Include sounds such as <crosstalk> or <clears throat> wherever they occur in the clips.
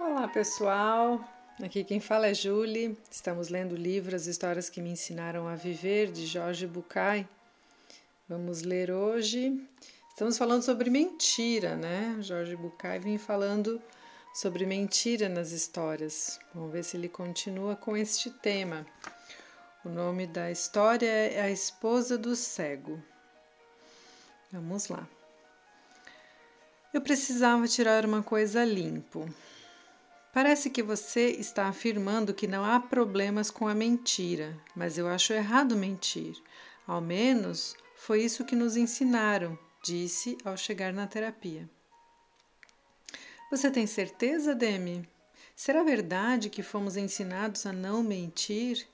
Olá pessoal, aqui quem fala é Julie. Estamos lendo o livro As Histórias que Me Ensinaram a Viver, de Jorge Bucay. Vamos ler hoje. Estamos falando sobre mentira, né? Jorge Bucay vem falando sobre mentira nas histórias. Vamos ver se ele continua com este tema. O nome da história é A Esposa do Cego. Vamos lá. Eu precisava tirar uma coisa limpo. Parece que você está afirmando que não há problemas com a mentira, mas eu acho errado mentir. Ao menos foi isso que nos ensinaram, disse ao chegar na terapia. Você tem certeza, Demi? Será verdade que fomos ensinados a não mentir?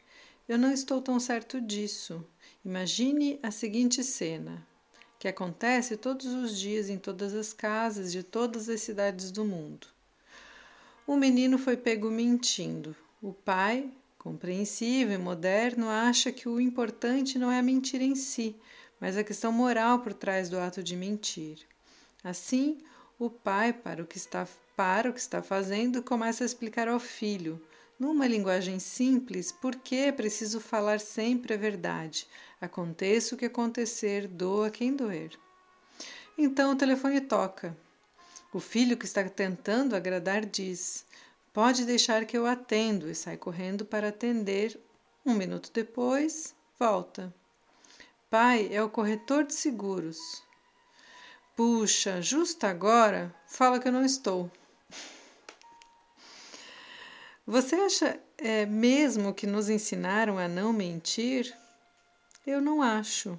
Eu não estou tão certo disso. Imagine a seguinte cena, que acontece todos os dias em todas as casas de todas as cidades do mundo. O menino foi pego mentindo. O pai, compreensível e moderno, acha que o importante não é a mentira em si, mas a questão moral por trás do ato de mentir. Assim, o pai, para o que está, para o que está fazendo, começa a explicar ao filho, numa linguagem simples, por que é preciso falar sempre a verdade. Aconteça o que acontecer, doa quem doer. Então o telefone toca. O filho que está tentando agradar diz: Pode deixar que eu atendo, e sai correndo para atender. Um minuto depois, volta. Pai é o corretor de seguros. Puxa, justo agora, fala que eu não estou. Você acha é, mesmo que nos ensinaram a não mentir? Eu não acho.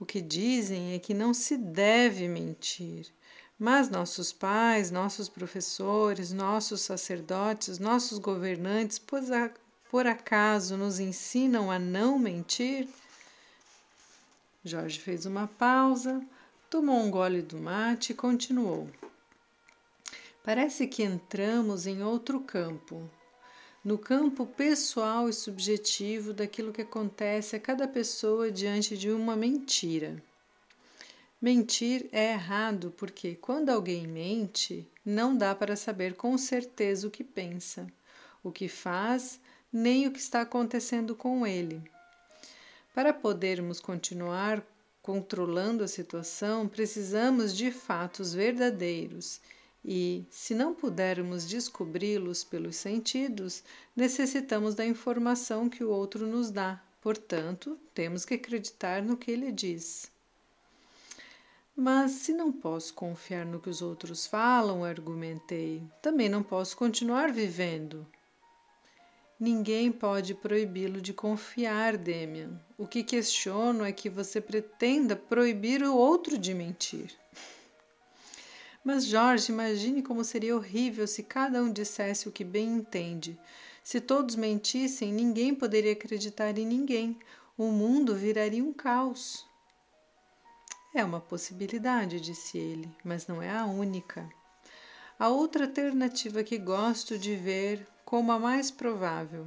O que dizem é que não se deve mentir. Mas nossos pais, nossos professores, nossos sacerdotes, nossos governantes, por acaso nos ensinam a não mentir? Jorge fez uma pausa, tomou um gole do mate e continuou. Parece que entramos em outro campo, no campo pessoal e subjetivo daquilo que acontece a cada pessoa diante de uma mentira. Mentir é errado porque, quando alguém mente, não dá para saber com certeza o que pensa, o que faz, nem o que está acontecendo com ele. Para podermos continuar controlando a situação, precisamos de fatos verdadeiros e, se não pudermos descobri-los pelos sentidos, necessitamos da informação que o outro nos dá. Portanto, temos que acreditar no que ele diz. Mas se não posso confiar no que os outros falam, argumentei, também não posso continuar vivendo. Ninguém pode proibi-lo de confiar, Demian. O que questiono é que você pretenda proibir o outro de mentir. <laughs> Mas, Jorge, imagine como seria horrível se cada um dissesse o que bem entende. Se todos mentissem, ninguém poderia acreditar em ninguém. O mundo viraria um caos. É uma possibilidade, disse ele, mas não é a única. A outra alternativa que gosto de ver como a mais provável.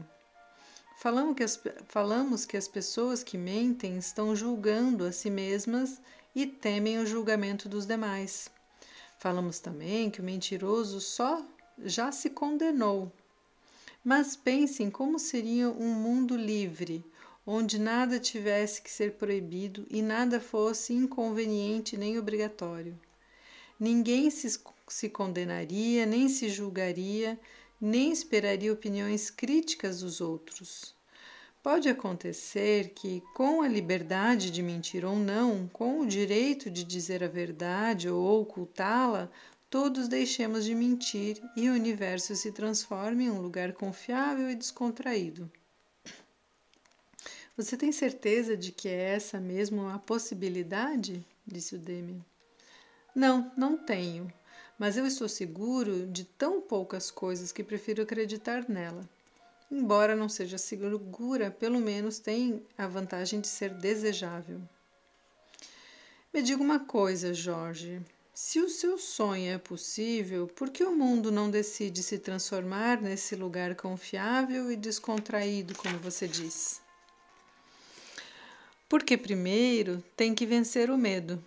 Falamos que, as, falamos que as pessoas que mentem estão julgando a si mesmas e temem o julgamento dos demais. Falamos também que o mentiroso só já se condenou. Mas pensem como seria um mundo livre, onde nada tivesse que ser proibido e nada fosse inconveniente nem obrigatório. Ninguém se, se condenaria, nem se julgaria, nem esperaria opiniões críticas dos outros. Pode acontecer que, com a liberdade de mentir ou não, com o direito de dizer a verdade ou ocultá-la, todos deixemos de mentir e o universo se transforme em um lugar confiável e descontraído. Você tem certeza de que é essa mesmo a possibilidade? disse o Demi. Não, não tenho, mas eu estou seguro de tão poucas coisas que prefiro acreditar nela. Embora não seja segura, pelo menos tem a vantagem de ser desejável. Me diga uma coisa, Jorge. Se o seu sonho é possível, por que o mundo não decide se transformar nesse lugar confiável e descontraído, como você diz? Porque primeiro tem que vencer o medo.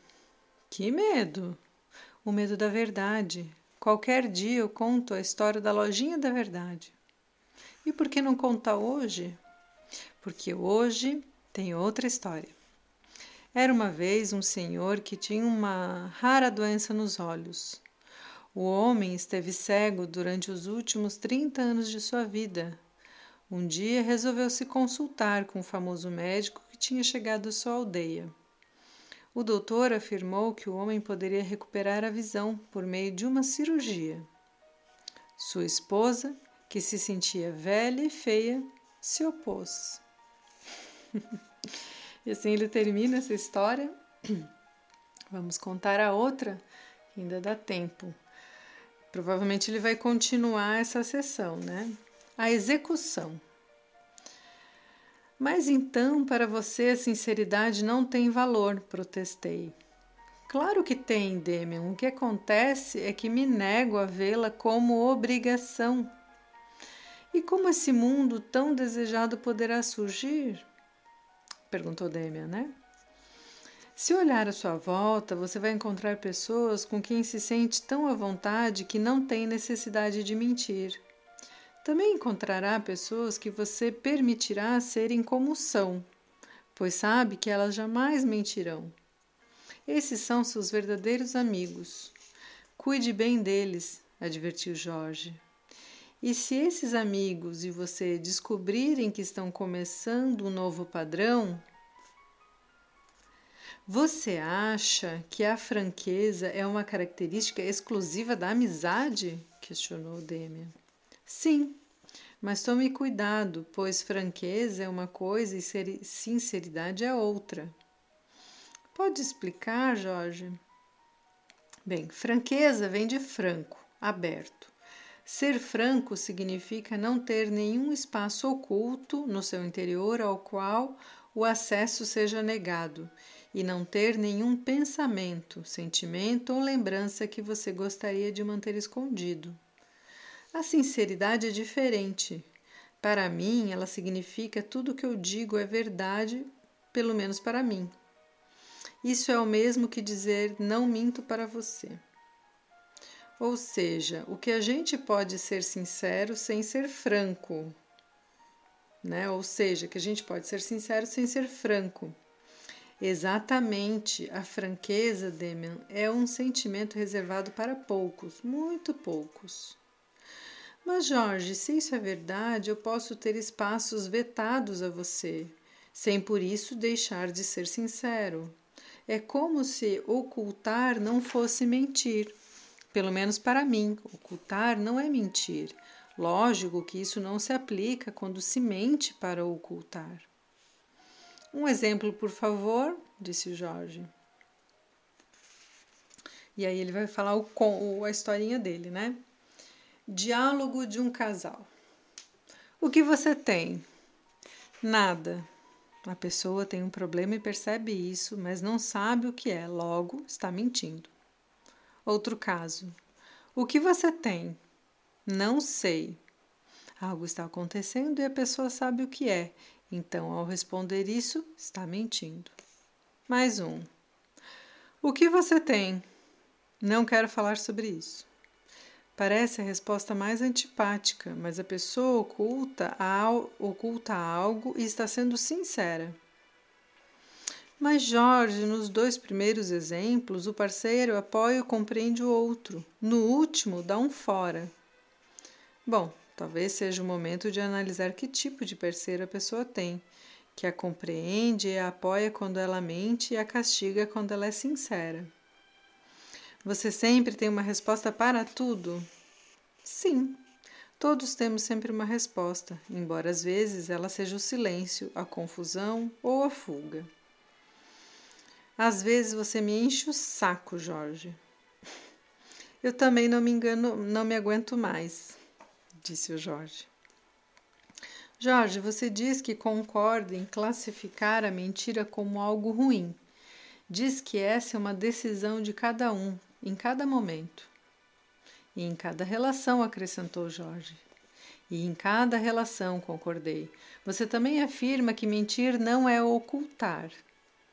Que medo? O medo da verdade. Qualquer dia eu conto a história da lojinha da verdade. E por que não contar hoje? Porque hoje tem outra história. Era uma vez um senhor que tinha uma rara doença nos olhos. O homem esteve cego durante os últimos 30 anos de sua vida. Um dia resolveu se consultar com o famoso médico que tinha chegado à sua aldeia. O doutor afirmou que o homem poderia recuperar a visão por meio de uma cirurgia. Sua esposa, que se sentia velha e feia, se opôs. <laughs> e assim ele termina essa história. <clears throat> Vamos contar a outra, ainda dá tempo. Provavelmente ele vai continuar essa sessão, né? A execução. Mas então, para você, a sinceridade não tem valor, protestei. Claro que tem, Demian. O que acontece é que me nego a vê-la como obrigação. E como esse mundo tão desejado poderá surgir? perguntou Demian, né? Se olhar à sua volta, você vai encontrar pessoas com quem se sente tão à vontade que não tem necessidade de mentir. Também encontrará pessoas que você permitirá serem como são, pois sabe que elas jamais mentirão. Esses são seus verdadeiros amigos. Cuide bem deles, advertiu Jorge. E se esses amigos e você descobrirem que estão começando um novo padrão, você acha que a franqueza é uma característica exclusiva da amizade? questionou Demian. Sim, mas tome cuidado, pois franqueza é uma coisa e sinceridade é outra. Pode explicar, Jorge? Bem, franqueza vem de franco, aberto. Ser franco significa não ter nenhum espaço oculto no seu interior ao qual o acesso seja negado e não ter nenhum pensamento, sentimento ou lembrança que você gostaria de manter escondido. A sinceridade é diferente. Para mim, ela significa tudo que eu digo é verdade, pelo menos para mim. Isso é o mesmo que dizer não minto para você. Ou seja, o que a gente pode ser sincero sem ser franco. Né? Ou seja, que a gente pode ser sincero sem ser franco. Exatamente, a franqueza, Demian, é um sentimento reservado para poucos, muito poucos. Mas, Jorge, se isso é verdade, eu posso ter espaços vetados a você, sem por isso deixar de ser sincero. É como se ocultar não fosse mentir. Pelo menos para mim, ocultar não é mentir. Lógico que isso não se aplica quando se mente para ocultar. Um exemplo, por favor, disse Jorge. E aí ele vai falar o, a historinha dele, né? Diálogo de um casal. O que você tem? Nada. A pessoa tem um problema e percebe isso, mas não sabe o que é, logo está mentindo. Outro caso. O que você tem? Não sei. Algo está acontecendo e a pessoa sabe o que é, então, ao responder isso, está mentindo. Mais um. O que você tem? Não quero falar sobre isso. Parece a resposta mais antipática, mas a pessoa oculta, oculta algo e está sendo sincera. Mas Jorge, nos dois primeiros exemplos, o parceiro apoia e compreende o outro. No último, dá um fora. Bom, talvez seja o momento de analisar que tipo de parceiro a pessoa tem, que a compreende e a apoia quando ela mente e a castiga quando ela é sincera. Você sempre tem uma resposta para tudo? Sim, todos temos sempre uma resposta, embora às vezes ela seja o silêncio, a confusão ou a fuga. Às vezes você me enche o saco, Jorge. Eu também não me engano, não me aguento mais, disse o Jorge. Jorge, você diz que concorda em classificar a mentira como algo ruim. Diz que essa é uma decisão de cada um, em cada momento. E em cada relação, acrescentou Jorge. E em cada relação, concordei. Você também afirma que mentir não é ocultar.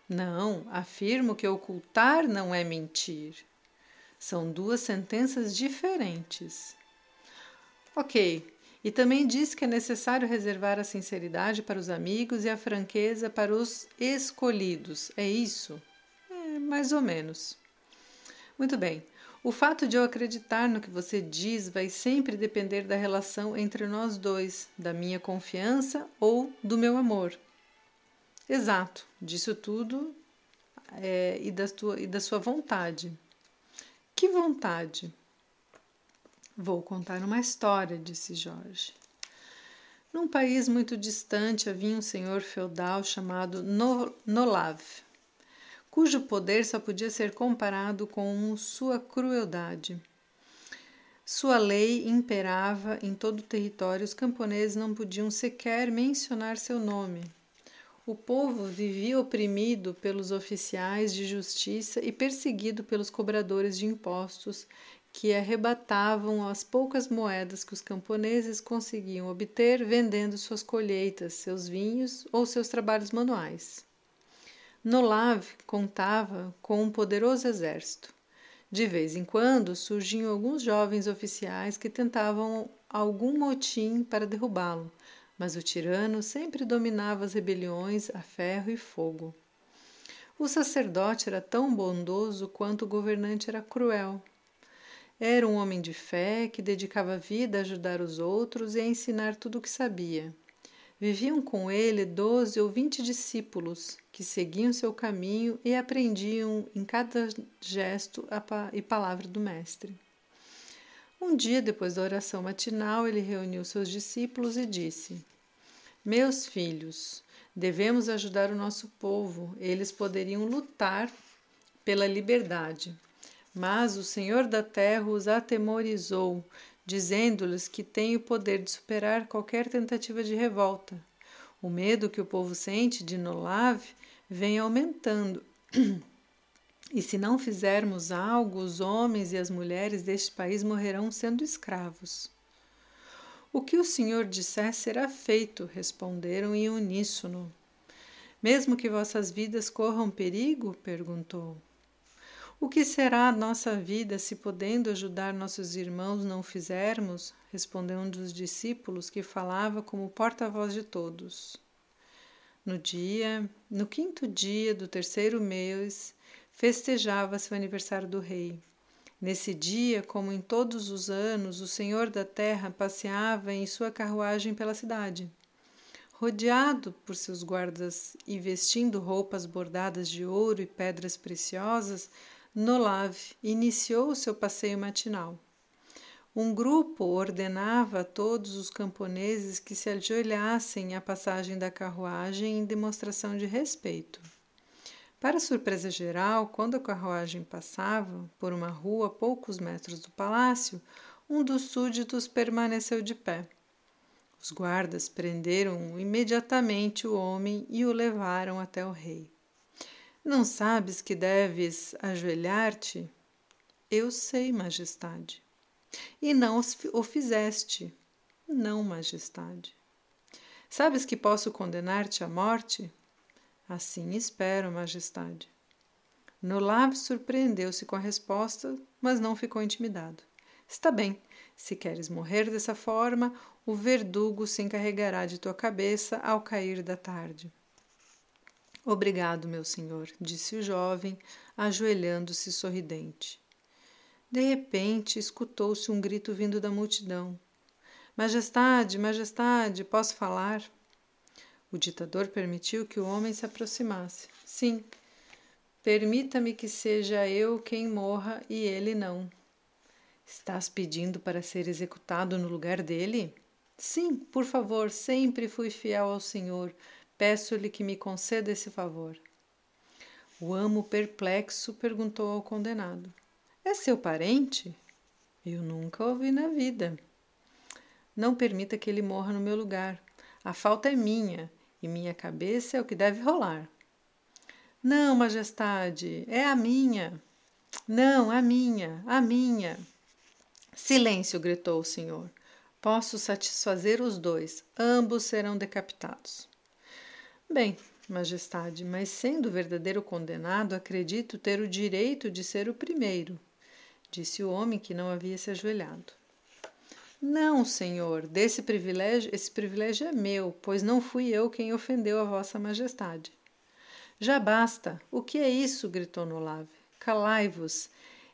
Não, afirmo que ocultar não é mentir. São duas sentenças diferentes. Ok, e também diz que é necessário reservar a sinceridade para os amigos e a franqueza para os escolhidos. É isso? É, mais ou menos. Muito bem. O fato de eu acreditar no que você diz vai sempre depender da relação entre nós dois, da minha confiança ou do meu amor. Exato, disso tudo é, e, da tua, e da sua vontade. Que vontade? Vou contar uma história, disse Jorge. Num país muito distante havia um senhor feudal chamado Nolav cujo poder só podia ser comparado com sua crueldade. Sua lei imperava em todo o território, os camponeses não podiam sequer mencionar seu nome. O povo vivia oprimido pelos oficiais de justiça e perseguido pelos cobradores de impostos, que arrebatavam as poucas moedas que os camponeses conseguiam obter vendendo suas colheitas, seus vinhos ou seus trabalhos manuais. Nolav contava com um poderoso exército. De vez em quando surgiam alguns jovens oficiais que tentavam algum motim para derrubá-lo, mas o tirano sempre dominava as rebeliões a ferro e fogo. O sacerdote era tão bondoso quanto o governante era cruel. Era um homem de fé que dedicava a vida a ajudar os outros e a ensinar tudo o que sabia. Viviam com ele doze ou vinte discípulos que seguiam seu caminho e aprendiam em cada gesto e palavra do Mestre. Um dia, depois da oração matinal, ele reuniu seus discípulos e disse: Meus filhos, devemos ajudar o nosso povo. Eles poderiam lutar pela liberdade. Mas o Senhor da terra os atemorizou, dizendo-lhes que tem o poder de superar qualquer tentativa de revolta. O medo que o povo sente de Nolav vem aumentando. <clears throat> E se não fizermos algo, os homens e as mulheres deste país morrerão sendo escravos. O que o Senhor disser será feito, responderam em uníssono. Mesmo que vossas vidas corram perigo? perguntou. O que será a nossa vida se, podendo ajudar nossos irmãos, não fizermos? Respondeu um dos discípulos que falava como porta-voz de todos. No dia, no quinto dia do terceiro mês, festejava-se o aniversário do rei. Nesse dia, como em todos os anos, o Senhor da Terra passeava em sua carruagem pela cidade. Rodeado por seus guardas e vestindo roupas bordadas de ouro e pedras preciosas, Nolav iniciou seu passeio matinal. Um grupo ordenava a todos os camponeses que se ajoelhassem à passagem da carruagem em demonstração de respeito. Para surpresa geral, quando a carruagem passava por uma rua a poucos metros do palácio, um dos súditos permaneceu de pé. Os guardas prenderam imediatamente o homem e o levaram até o rei. Não sabes que deves ajoelhar-te? Eu sei, majestade. E não o fizeste? Não, majestade. Sabes que posso condenar-te à morte? Assim espero, majestade. Nolav surpreendeu-se com a resposta, mas não ficou intimidado. Está bem, se queres morrer dessa forma, o verdugo se encarregará de tua cabeça ao cair da tarde. Obrigado, meu senhor, disse o jovem, ajoelhando-se sorridente. De repente, escutou-se um grito vindo da multidão. Majestade, majestade, posso falar? O ditador permitiu que o homem se aproximasse. Sim, permita-me que seja eu quem morra e ele não. Estás pedindo para ser executado no lugar dele? Sim, por favor, sempre fui fiel ao Senhor. Peço-lhe que me conceda esse favor. O amo perplexo perguntou ao condenado: É seu parente? Eu nunca ouvi na vida. Não permita que ele morra no meu lugar. A falta é minha e minha cabeça é o que deve rolar. Não, majestade, é a minha. Não, a minha, a minha. Silêncio, gritou o senhor. Posso satisfazer os dois, ambos serão decapitados. Bem, Majestade, mas sendo verdadeiro condenado, acredito ter o direito de ser o primeiro. disse o homem que não havia se ajoelhado. Não, senhor, desse privilégio, esse privilégio é meu, pois não fui eu quem ofendeu a vossa majestade. Já basta. O que é isso? gritou Nolave. Calai-vos.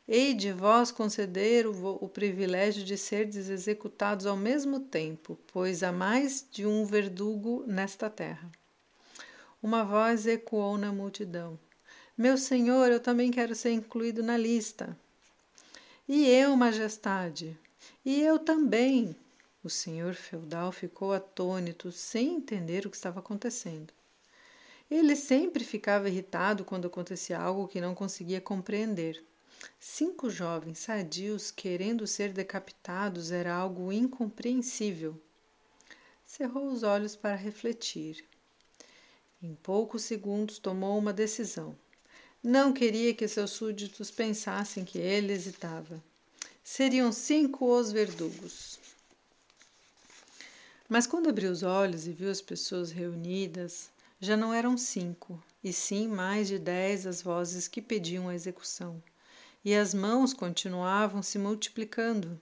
Hei de vós conceder o, o privilégio de serdes executados ao mesmo tempo, pois há mais de um verdugo nesta terra. Uma voz ecoou na multidão. Meu senhor, eu também quero ser incluído na lista. E eu, majestade? E eu também. O senhor feudal ficou atônito, sem entender o que estava acontecendo. Ele sempre ficava irritado quando acontecia algo que não conseguia compreender. Cinco jovens sadios querendo ser decapitados era algo incompreensível. Cerrou os olhos para refletir. Em poucos segundos tomou uma decisão. Não queria que seus súditos pensassem que ele hesitava. Seriam cinco os verdugos. Mas quando abriu os olhos e viu as pessoas reunidas, já não eram cinco, e sim mais de dez as vozes que pediam a execução e as mãos continuavam se multiplicando.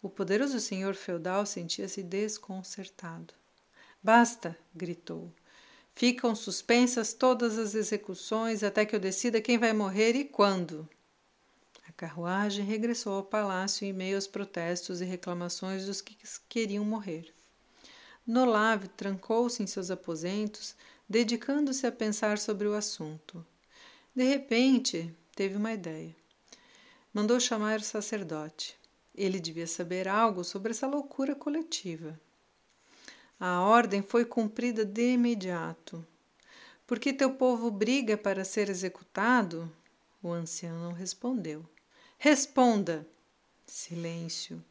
O poderoso senhor feudal sentia-se desconcertado. Basta! gritou. Ficam suspensas todas as execuções até que eu decida quem vai morrer e quando. A carruagem regressou ao palácio em meio aos protestos e reclamações dos que queriam morrer. Nolave trancou-se em seus aposentos, dedicando-se a pensar sobre o assunto. De repente, teve uma ideia. Mandou chamar o sacerdote. Ele devia saber algo sobre essa loucura coletiva. A ordem foi cumprida de imediato. Porque teu povo briga para ser executado? O ancião não respondeu. Responda! Silêncio.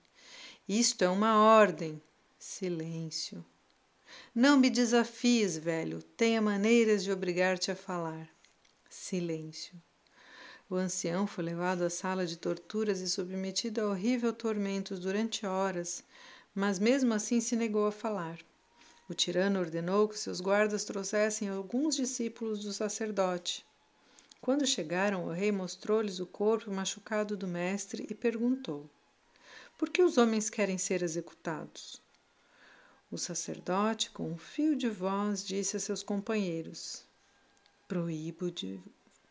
Isto é uma ordem. Silêncio. Não me desafies, velho. Tenha maneiras de obrigar-te a falar. Silêncio. O ancião foi levado à sala de torturas e submetido a horrível tormentos durante horas, mas mesmo assim se negou a falar. O tirano ordenou que seus guardas trouxessem alguns discípulos do sacerdote. Quando chegaram, o rei mostrou-lhes o corpo machucado do mestre e perguntou: Por que os homens querem ser executados? O sacerdote, com um fio de voz, disse a seus companheiros: Proíbo de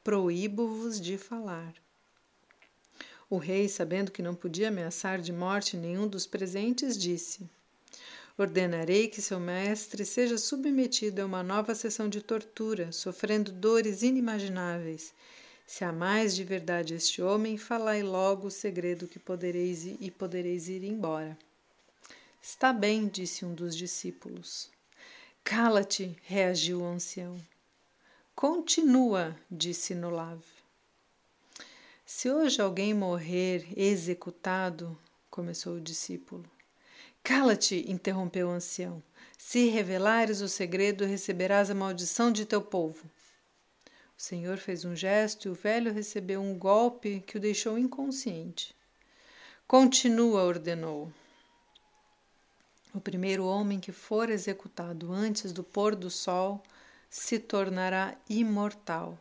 proíbo-vos de falar. O rei, sabendo que não podia ameaçar de morte nenhum dos presentes, disse: Ordenarei que seu mestre seja submetido a uma nova sessão de tortura, sofrendo dores inimagináveis. Se há mais de verdade este homem, falai logo o segredo que podereis e podereis ir embora. Está bem, disse um dos discípulos. Cala-te, reagiu o ancião. Continua, disse Nolav. Se hoje alguém morrer executado, começou o discípulo. Cala-te, interrompeu o ancião. Se revelares o segredo, receberás a maldição de teu povo. O senhor fez um gesto e o velho recebeu um golpe que o deixou inconsciente. Continua, ordenou. O primeiro homem que for executado antes do pôr do sol se tornará imortal.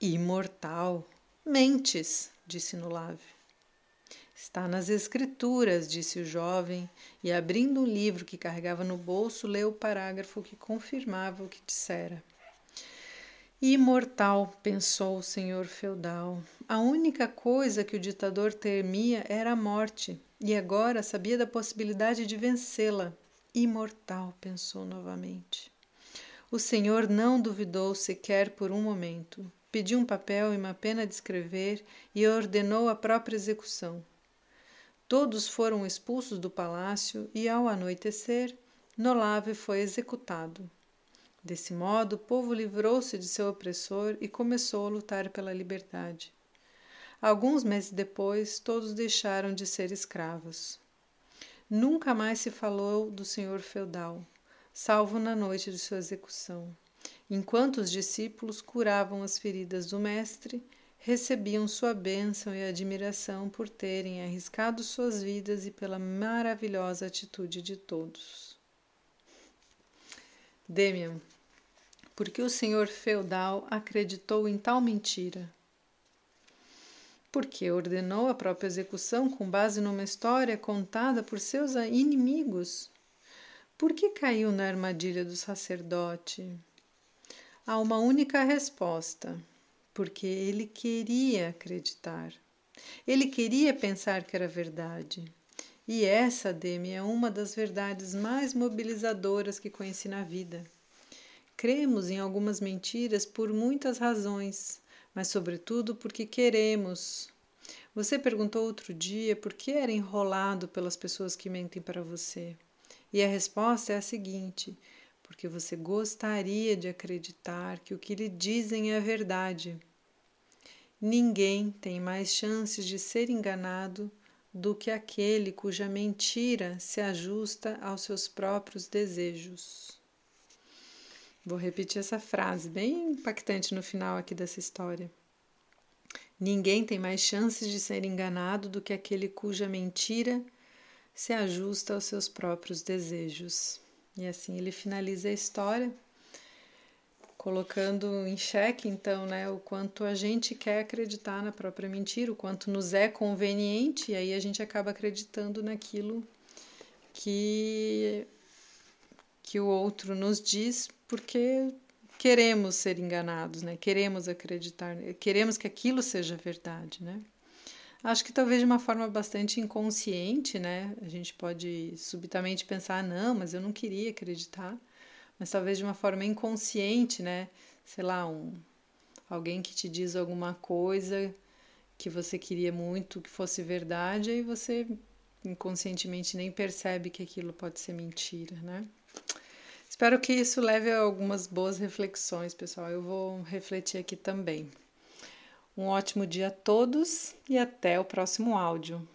Imortal? Mentes, disse Nulave. Está nas Escrituras, disse o jovem, e abrindo um livro que carregava no bolso, leu o parágrafo que confirmava o que dissera. Imortal, pensou o senhor feudal. A única coisa que o ditador temia era a morte, e agora sabia da possibilidade de vencê-la. Imortal, pensou novamente. O senhor não duvidou sequer por um momento. Pediu um papel e uma pena de escrever e ordenou a própria execução. Todos foram expulsos do palácio e, ao anoitecer, Nolave foi executado. Desse modo, o povo livrou-se de seu opressor e começou a lutar pela liberdade. Alguns meses depois, todos deixaram de ser escravos. Nunca mais se falou do senhor feudal salvo na noite de sua execução. Enquanto os discípulos curavam as feridas do Mestre, recebiam sua bênção e admiração por terem arriscado suas vidas e pela maravilhosa atitude de todos. Demian, porque o senhor feudal acreditou em tal mentira? porque ordenou a própria execução com base numa história contada por seus inimigos. Por que caiu na armadilha do sacerdote? Há uma única resposta: porque ele queria acreditar. Ele queria pensar que era verdade. E essa, Demi, é uma das verdades mais mobilizadoras que conheci na vida. Cremos em algumas mentiras por muitas razões, mas, sobretudo, porque queremos. Você perguntou outro dia por que era enrolado pelas pessoas que mentem para você. E a resposta é a seguinte: porque você gostaria de acreditar que o que lhe dizem é verdade. Ninguém tem mais chances de ser enganado do que aquele cuja mentira se ajusta aos seus próprios desejos. Vou repetir essa frase, bem impactante no final aqui dessa história. Ninguém tem mais chances de ser enganado do que aquele cuja mentira se ajusta aos seus próprios desejos. E assim ele finaliza a história colocando em xeque, então, né, o quanto a gente quer acreditar na própria mentira, o quanto nos é conveniente, e aí a gente acaba acreditando naquilo que, que o outro nos diz, porque queremos ser enganados, né? Queremos acreditar, queremos que aquilo seja verdade, né? Acho que talvez de uma forma bastante inconsciente, né? A gente pode subitamente pensar, não, mas eu não queria acreditar mas talvez de uma forma inconsciente, né? Sei lá, um, alguém que te diz alguma coisa que você queria muito que fosse verdade, e você inconscientemente nem percebe que aquilo pode ser mentira, né? Espero que isso leve a algumas boas reflexões, pessoal. Eu vou refletir aqui também. Um ótimo dia a todos e até o próximo áudio.